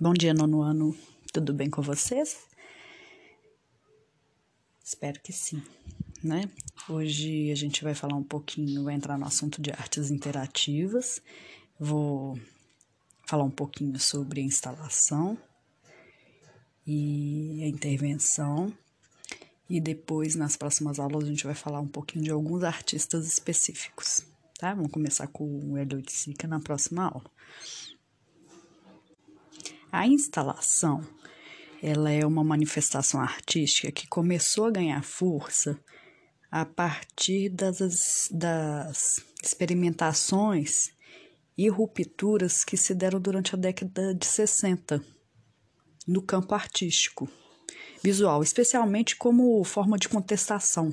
Bom dia, nono ano. Tudo bem com vocês? Espero que sim, né? Hoje a gente vai falar um pouquinho, vai entrar no assunto de artes interativas. Vou falar um pouquinho sobre a instalação e a intervenção. E depois, nas próximas aulas, a gente vai falar um pouquinho de alguns artistas específicos, tá? Vamos começar com o Eliot Sica na próxima aula. A instalação, ela é uma manifestação artística que começou a ganhar força a partir das, das experimentações e rupturas que se deram durante a década de 60 no campo artístico visual, especialmente como forma de contestação.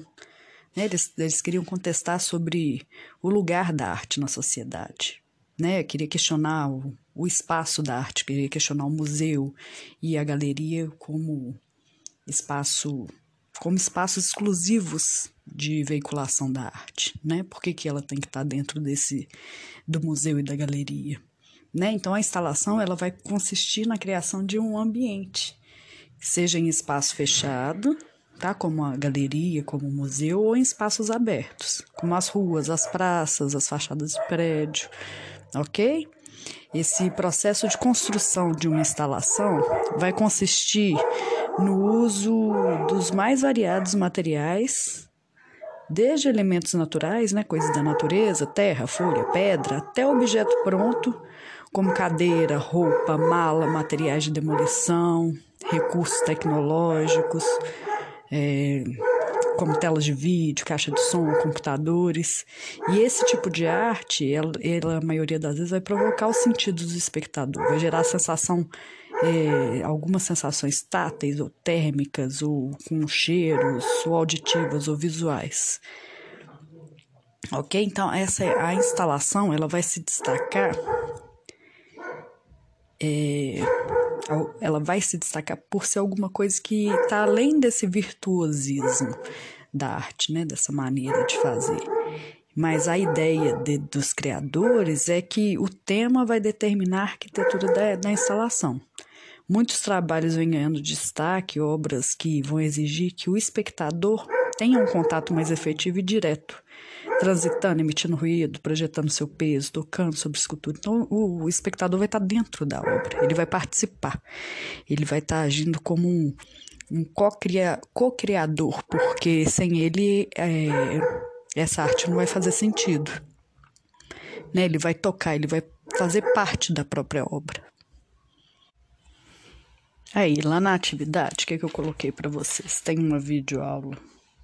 Né? Eles, eles queriam contestar sobre o lugar da arte na sociedade. Né? Queria questionar o, o espaço da arte, queria questionar o museu e a galeria como espaço como espaços exclusivos de veiculação da arte, né? Por que, que ela tem que estar dentro desse do museu e da galeria, né? Então a instalação ela vai consistir na criação de um ambiente, seja em espaço fechado, tá? Como a galeria, como o museu, ou em espaços abertos, como as ruas, as praças, as fachadas de prédio, ok? Esse processo de construção de uma instalação vai consistir no uso dos mais variados materiais, desde elementos naturais, né, coisas da natureza, terra, folha, pedra, até objeto pronto, como cadeira, roupa, mala, materiais de demolição, recursos tecnológicos, é, como telas de vídeo, caixa de som, computadores. E esse tipo de arte, ela, ela a maioria das vezes, vai provocar os sentidos do espectador, vai gerar a sensação, é, algumas sensações táteis ou térmicas, ou com cheiros, ou auditivas ou visuais. Ok? Então, essa é a instalação, ela vai se destacar. É, ela vai se destacar por ser alguma coisa que está além desse virtuosismo da arte, né, dessa maneira de fazer. Mas a ideia de, dos criadores é que o tema vai determinar a arquitetura da, da instalação. Muitos trabalhos vêm ganhando destaque, obras que vão exigir que o espectador tenha um contato mais efetivo e direto transitando, emitindo ruído, projetando seu peso, tocando sobre escultura. Então, o, espectador vai estar dentro da obra, ele vai participar, ele vai estar agindo como um, um co-criador, porque sem ele é, essa arte não vai fazer sentido. Né? Ele vai tocar, ele vai fazer parte da própria obra. Aí, lá na atividade, o que, é que eu coloquei para vocês? Tem uma videoaula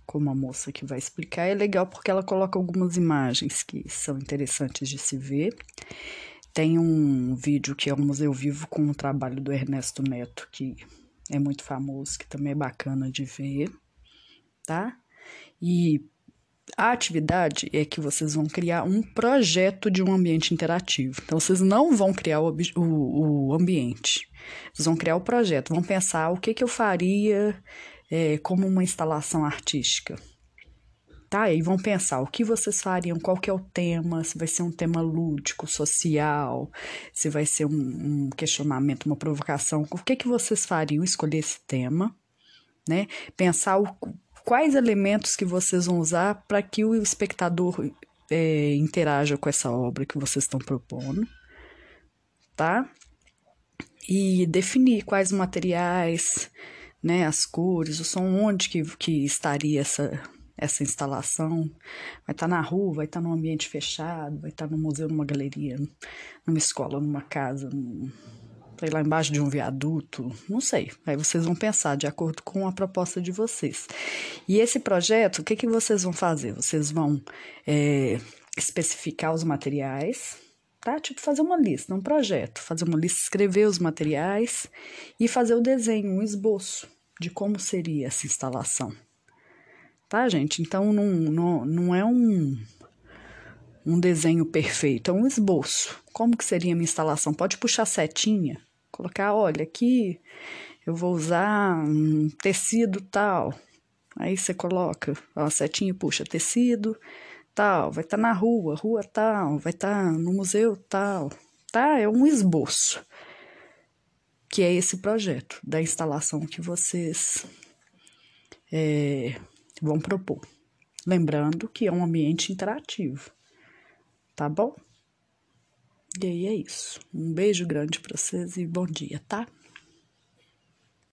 como a moça que vai explicar, é legal porque ela coloca algumas imagens que são interessantes de se ver. Tem um vídeo que é o Museu Vivo com o trabalho do Ernesto Neto, que é muito famoso, que também é bacana de ver, tá? E a atividade é que vocês vão criar um projeto de um ambiente interativo. Então, vocês não vão criar o, o, o ambiente, vocês vão criar o projeto, vão pensar o que, que eu faria é, como uma instalação artística. Tá? E vão pensar o que vocês fariam, qual que é o tema, se vai ser um tema lúdico, social, se vai ser um, um questionamento, uma provocação. O que, que vocês fariam escolher esse tema, né? Pensar o, quais elementos que vocês vão usar para que o espectador é, interaja com essa obra que vocês estão propondo, tá? E definir quais materiais, né, as cores, o som, onde que, que estaria essa, essa instalação. Vai estar tá na rua, vai estar tá num ambiente fechado, vai estar tá no museu, numa galeria, numa escola, numa casa, num, sei lá embaixo de um viaduto, não sei. Aí vocês vão pensar de acordo com a proposta de vocês. E esse projeto, o que, que vocês vão fazer? Vocês vão é, especificar os materiais, tá? Tipo, fazer uma lista, um projeto, fazer uma lista, escrever os materiais e fazer o desenho, um esboço de como seria essa instalação. Tá, gente? Então, não, não, não é um, um desenho perfeito, é um esboço. Como que seria a minha instalação? Pode puxar setinha, colocar, olha, aqui eu vou usar um tecido tal. Aí você coloca a setinha e puxa tecido tal, vai estar tá na rua, rua tal, vai estar tá no museu tal. Tá? É um esboço. que é esse projeto da instalação que vocês é, vão propor. Lembrando que é um ambiente interativo, tá bom? E aí é isso. Um beijo grande para vocês e bom dia, tá?